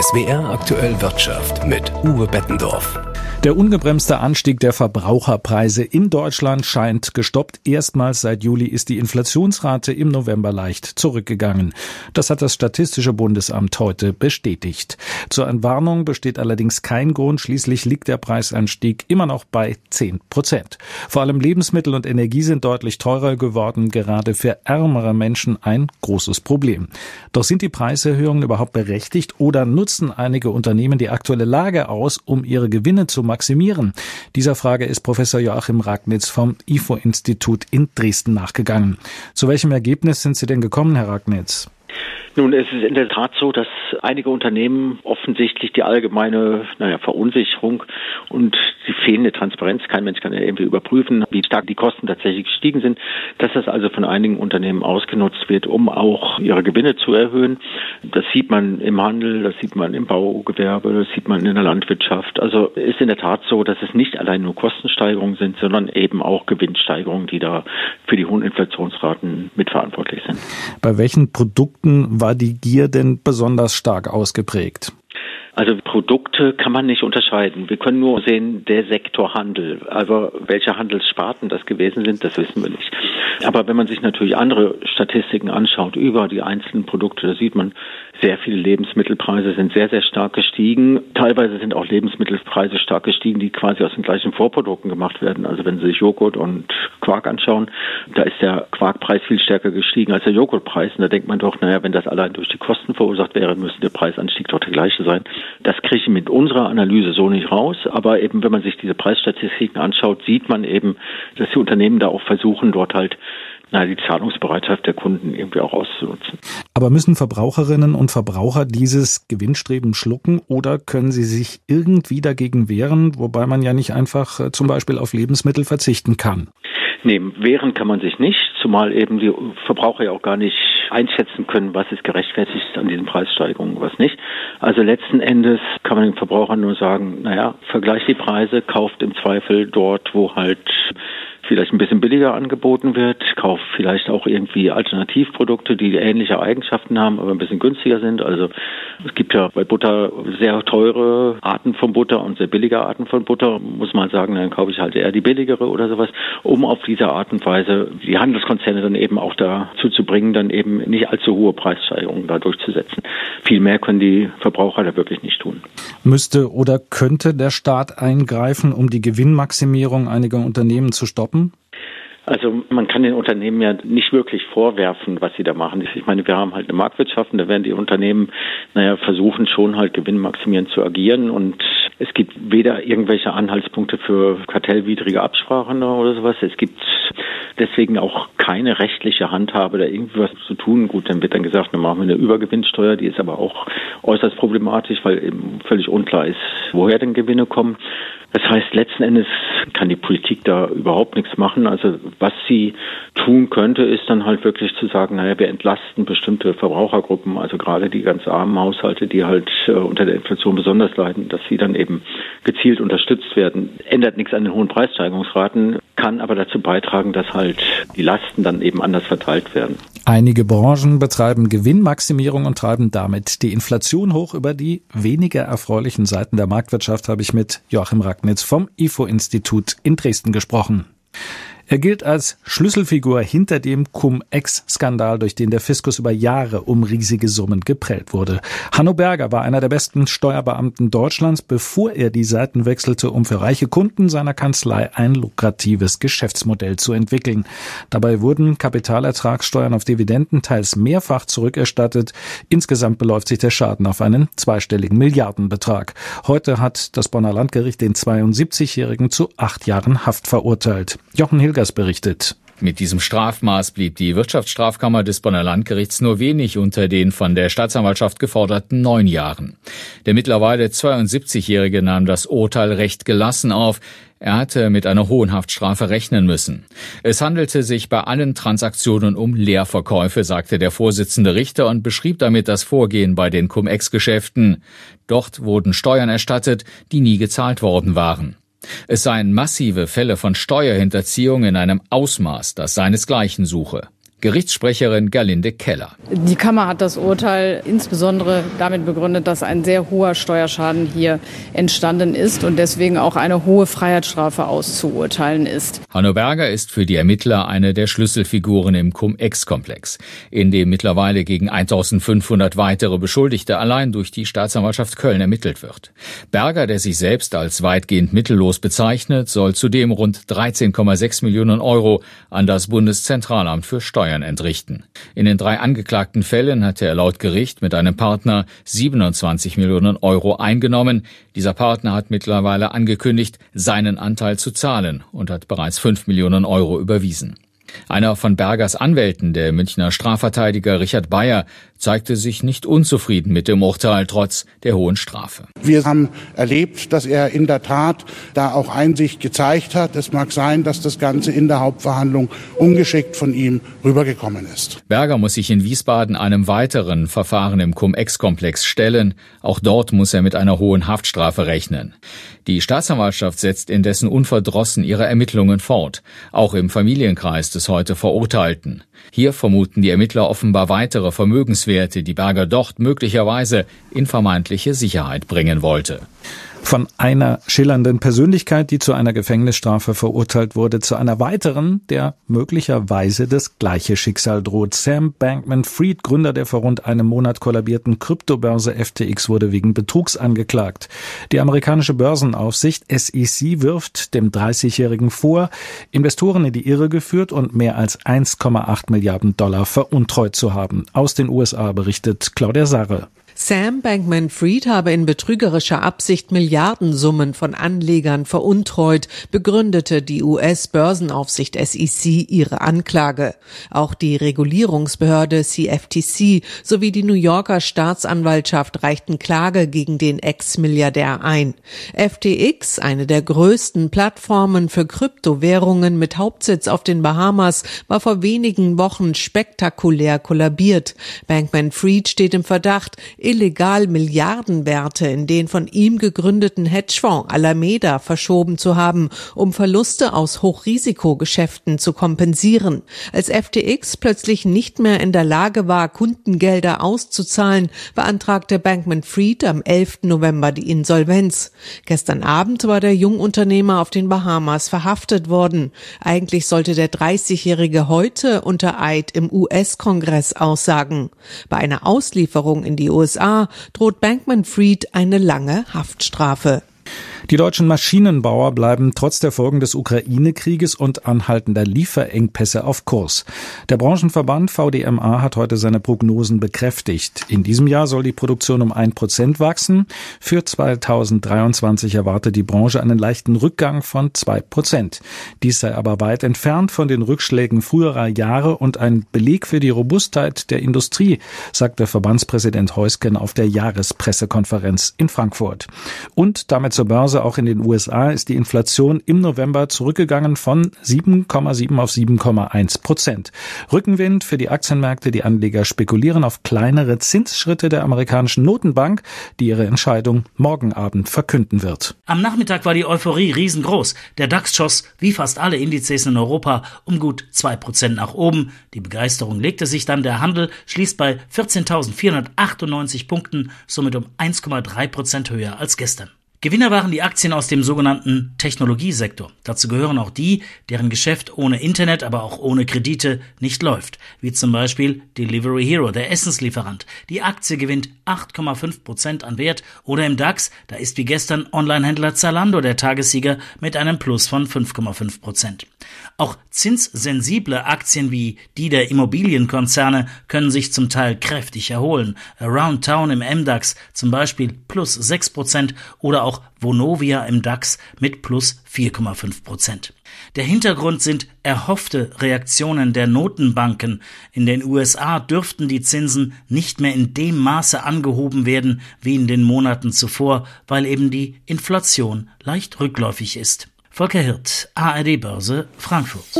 SWR aktuell Wirtschaft mit Uwe Bettendorf. Der ungebremste Anstieg der Verbraucherpreise in Deutschland scheint gestoppt. Erstmals seit Juli ist die Inflationsrate im November leicht zurückgegangen. Das hat das Statistische Bundesamt heute bestätigt. Zur Entwarnung besteht allerdings kein Grund. Schließlich liegt der Preisanstieg immer noch bei 10 Prozent. Vor allem Lebensmittel und Energie sind deutlich teurer geworden, gerade für ärmere Menschen ein großes Problem. Doch sind die Preiserhöhungen überhaupt berechtigt oder nutzen einige Unternehmen die aktuelle Lage aus, um ihre Gewinne zu maximieren? Dieser Frage ist Professor Joachim Ragnitz vom IFO-Institut in Dresden nachgegangen. Zu welchem Ergebnis sind Sie denn gekommen, Herr Ragnitz? Nun, es ist in der Tat so, dass einige Unternehmen offensichtlich die allgemeine naja, Verunsicherung und die fehlende Transparenz, kein Mensch kann ja irgendwie überprüfen, wie stark die Kosten tatsächlich gestiegen sind, dass das also von einigen Unternehmen ausgenutzt wird, um auch ihre Gewinne zu erhöhen. Das sieht man im Handel, das sieht man im Baugewerbe, das sieht man in der Landwirtschaft. Also ist in der Tat so, dass es nicht allein nur Kostensteigerungen sind, sondern eben auch Gewinnsteigerungen, die da für die hohen Inflationsraten mitverantwortlich sind. Bei welchen Produkten war die Gier denn besonders stark ausgeprägt? Also Produkte kann man nicht unterscheiden. Wir können nur sehen, der Sektor Handel. Aber welche Handelssparten das gewesen sind, das wissen wir nicht. Aber wenn man sich natürlich andere Statistiken anschaut über die einzelnen Produkte, da sieht man, sehr viele Lebensmittelpreise sind sehr, sehr stark gestiegen. Teilweise sind auch Lebensmittelpreise stark gestiegen, die quasi aus den gleichen Vorprodukten gemacht werden. Also wenn Sie sich Joghurt und Quark anschauen, da ist der Quarkpreis viel stärker gestiegen als der Joghurtpreis. Und da denkt man doch, naja, wenn das allein durch die Kosten verursacht wäre, müsste der Preisanstieg doch der gleiche sein. Das kriege ich mit unserer Analyse so nicht raus. Aber eben, wenn man sich diese Preisstatistiken anschaut, sieht man eben, dass die Unternehmen da auch versuchen, dort halt na, die Zahlungsbereitschaft der Kunden irgendwie auch auszunutzen. Aber müssen Verbraucherinnen und Verbraucher dieses Gewinnstreben schlucken oder können sie sich irgendwie dagegen wehren, wobei man ja nicht einfach äh, zum Beispiel auf Lebensmittel verzichten kann? Nee, wehren kann man sich nicht, zumal eben die Verbraucher ja auch gar nicht einschätzen können, was ist gerechtfertigt an diesen Preissteigerungen, was nicht. Also letzten Endes kann man dem Verbraucher nur sagen, naja, vergleicht die Preise, kauft im Zweifel dort, wo halt vielleicht ein bisschen billiger angeboten wird, kauft vielleicht auch irgendwie Alternativprodukte, die ähnliche Eigenschaften haben, aber ein bisschen günstiger sind. Also es gibt ja bei Butter sehr teure Arten von Butter und sehr billige Arten von Butter. Muss man sagen, dann kaufe ich halt eher die billigere oder sowas, um auf diese Art und Weise die Handelskonzerne dann eben auch dazu zu bringen, dann eben nicht allzu hohe Preissteigerungen da durchzusetzen. Viel mehr können die Verbraucher da wirklich nicht tun. Müsste oder könnte der Staat eingreifen, um die Gewinnmaximierung einiger Unternehmen zu stoppen? Also man kann den Unternehmen ja nicht wirklich vorwerfen, was sie da machen. Ich meine, wir haben halt eine Marktwirtschaft und da werden die Unternehmen, naja, versuchen schon halt gewinnmaximierend zu agieren und es gibt weder irgendwelche Anhaltspunkte für kartellwidrige Absprachen oder sowas. Es gibt deswegen auch keine rechtliche Handhabe, da irgendwas zu tun. Gut, dann wird dann gesagt, dann machen wir eine Übergewinnsteuer, die ist aber auch äußerst problematisch, weil eben völlig unklar ist, woher denn Gewinne kommen. Das heißt, letzten Endes kann die Politik da überhaupt nichts machen. Also was sie tun könnte, ist dann halt wirklich zu sagen, naja, wir entlasten bestimmte Verbrauchergruppen, also gerade die ganz armen Haushalte, die halt äh, unter der Inflation besonders leiden, dass sie dann eben gezielt unterstützt werden. Ändert nichts an den hohen Preissteigerungsraten, kann aber dazu beitragen, dass halt die Lasten dann eben anders verteilt werden. Einige Branchen betreiben Gewinnmaximierung und treiben damit die Inflation hoch. Über die weniger erfreulichen Seiten der Marktwirtschaft habe ich mit Joachim Ragnitz vom IFO-Institut in Dresden gesprochen. Er gilt als Schlüsselfigur hinter dem Cum-Ex-Skandal, durch den der Fiskus über Jahre um riesige Summen geprellt wurde. Hanno Berger war einer der besten Steuerbeamten Deutschlands, bevor er die Seiten wechselte, um für reiche Kunden seiner Kanzlei ein lukratives Geschäftsmodell zu entwickeln. Dabei wurden Kapitalertragssteuern auf Dividenden teils mehrfach zurückerstattet. Insgesamt beläuft sich der Schaden auf einen zweistelligen Milliardenbetrag. Heute hat das Bonner Landgericht den 72-Jährigen zu acht Jahren Haft verurteilt. Jochen Hilger Hilgers berichtet. Mit diesem Strafmaß blieb die Wirtschaftsstrafkammer des Bonner Landgerichts nur wenig unter den von der Staatsanwaltschaft geforderten neun Jahren. Der mittlerweile 72-Jährige nahm das Urteil recht gelassen auf. Er hatte mit einer hohen Haftstrafe rechnen müssen. Es handelte sich bei allen Transaktionen um Leerverkäufe, sagte der Vorsitzende Richter und beschrieb damit das Vorgehen bei den Cum-Ex-Geschäften. Dort wurden Steuern erstattet, die nie gezahlt worden waren. Es seien massive Fälle von Steuerhinterziehung in einem Ausmaß, das seinesgleichen suche. Gerichtssprecherin Galinde Keller. Die Kammer hat das Urteil insbesondere damit begründet, dass ein sehr hoher Steuerschaden hier entstanden ist und deswegen auch eine hohe Freiheitsstrafe auszuurteilen ist. Hanno Berger ist für die Ermittler eine der Schlüsselfiguren im Cum-Ex-Komplex, in dem mittlerweile gegen 1500 weitere Beschuldigte allein durch die Staatsanwaltschaft Köln ermittelt wird. Berger, der sich selbst als weitgehend mittellos bezeichnet, soll zudem rund 13,6 Millionen Euro an das Bundeszentralamt für Steuern Steuern entrichten. In den drei angeklagten Fällen hatte er laut Gericht mit einem Partner 27 Millionen Euro eingenommen. Dieser Partner hat mittlerweile angekündigt, seinen Anteil zu zahlen und hat bereits 5 Millionen Euro überwiesen. Einer von Bergers Anwälten, der Münchner Strafverteidiger Richard Bayer, zeigte sich nicht unzufrieden mit dem Urteil trotz der hohen Strafe. Wir haben erlebt, dass er in der Tat da auch Einsicht gezeigt hat. Es mag sein, dass das Ganze in der Hauptverhandlung ungeschickt von ihm rübergekommen ist. Berger muss sich in Wiesbaden einem weiteren Verfahren im Cum-Ex-Komplex stellen. Auch dort muss er mit einer hohen Haftstrafe rechnen. Die Staatsanwaltschaft setzt indessen unverdrossen ihre Ermittlungen fort, auch im Familienkreis des heute Verurteilten. Hier vermuten die Ermittler offenbar weitere Vermögenswerte, die Berger dort möglicherweise in vermeintliche Sicherheit bringen wollte. Von einer schillernden Persönlichkeit, die zu einer Gefängnisstrafe verurteilt wurde, zu einer weiteren, der möglicherweise das gleiche Schicksal droht. Sam Bankman-Fried, Gründer der vor rund einem Monat kollabierten Kryptobörse FTX, wurde wegen Betrugs angeklagt. Die amerikanische Börsenaufsicht SEC wirft dem 30-Jährigen vor, Investoren in die Irre geführt und mehr als 1,8 Milliarden Dollar veruntreut zu haben. Aus den USA berichtet Claudia Sarre. Sam Bankman-Fried habe in betrügerischer Absicht Milliardensummen von Anlegern veruntreut, begründete die US-Börsenaufsicht SEC ihre Anklage. Auch die Regulierungsbehörde CFTC sowie die New Yorker Staatsanwaltschaft reichten Klage gegen den Ex-Milliardär ein. FTX, eine der größten Plattformen für Kryptowährungen mit Hauptsitz auf den Bahamas, war vor wenigen Wochen spektakulär kollabiert. Bankman-Fried steht im Verdacht, illegal Milliardenwerte in den von ihm gegründeten Hedgefonds Alameda verschoben zu haben, um Verluste aus Hochrisikogeschäften zu kompensieren. Als FTX plötzlich nicht mehr in der Lage war, Kundengelder auszuzahlen, beantragte Bankman Fried am 11. November die Insolvenz. Gestern Abend war der Jungunternehmer auf den Bahamas verhaftet worden. Eigentlich sollte der 30-Jährige heute unter Eid im US-Kongress aussagen. Bei einer Auslieferung in die USA USA droht Bankman-Fried eine lange Haftstrafe. Die deutschen Maschinenbauer bleiben trotz der Folgen des Ukraine-Krieges und anhaltender Lieferengpässe auf Kurs. Der Branchenverband VDMA hat heute seine Prognosen bekräftigt. In diesem Jahr soll die Produktion um ein Prozent wachsen. Für 2023 erwartet die Branche einen leichten Rückgang von zwei Prozent. Dies sei aber weit entfernt von den Rückschlägen früherer Jahre und ein Beleg für die Robustheit der Industrie, sagte Verbandspräsident Heusken auf der Jahrespressekonferenz in Frankfurt. Und damit zur Börse Börse, auch in den USA, ist die Inflation im November zurückgegangen von 7,7 auf 7,1 Prozent. Rückenwind für die Aktienmärkte. Die Anleger spekulieren auf kleinere Zinsschritte der amerikanischen Notenbank, die ihre Entscheidung morgen Abend verkünden wird. Am Nachmittag war die Euphorie riesengroß. Der DAX schoss, wie fast alle Indizes in Europa, um gut zwei Prozent nach oben. Die Begeisterung legte sich dann. Der Handel schließt bei 14.498 Punkten, somit um 1,3 Prozent höher als gestern. Gewinner waren die Aktien aus dem sogenannten Technologiesektor. Dazu gehören auch die, deren Geschäft ohne Internet, aber auch ohne Kredite nicht läuft, wie zum Beispiel Delivery Hero, der Essenslieferant. Die Aktie gewinnt 8,5 Prozent an Wert oder im DAX, da ist wie gestern Onlinehändler Zalando der Tagessieger mit einem Plus von 5,5 Prozent. Auch zinssensible Aktien wie die der Immobilienkonzerne können sich zum Teil kräftig erholen. Around Town im MDAX zum Beispiel plus 6 Prozent oder auch Vonovia im DAX mit plus 4,5 Prozent. Der Hintergrund sind erhoffte Reaktionen der Notenbanken. In den USA dürften die Zinsen nicht mehr in dem Maße angehoben werden wie in den Monaten zuvor, weil eben die Inflation leicht rückläufig ist. Volker Hirt, ARD Börse, Frankfurt.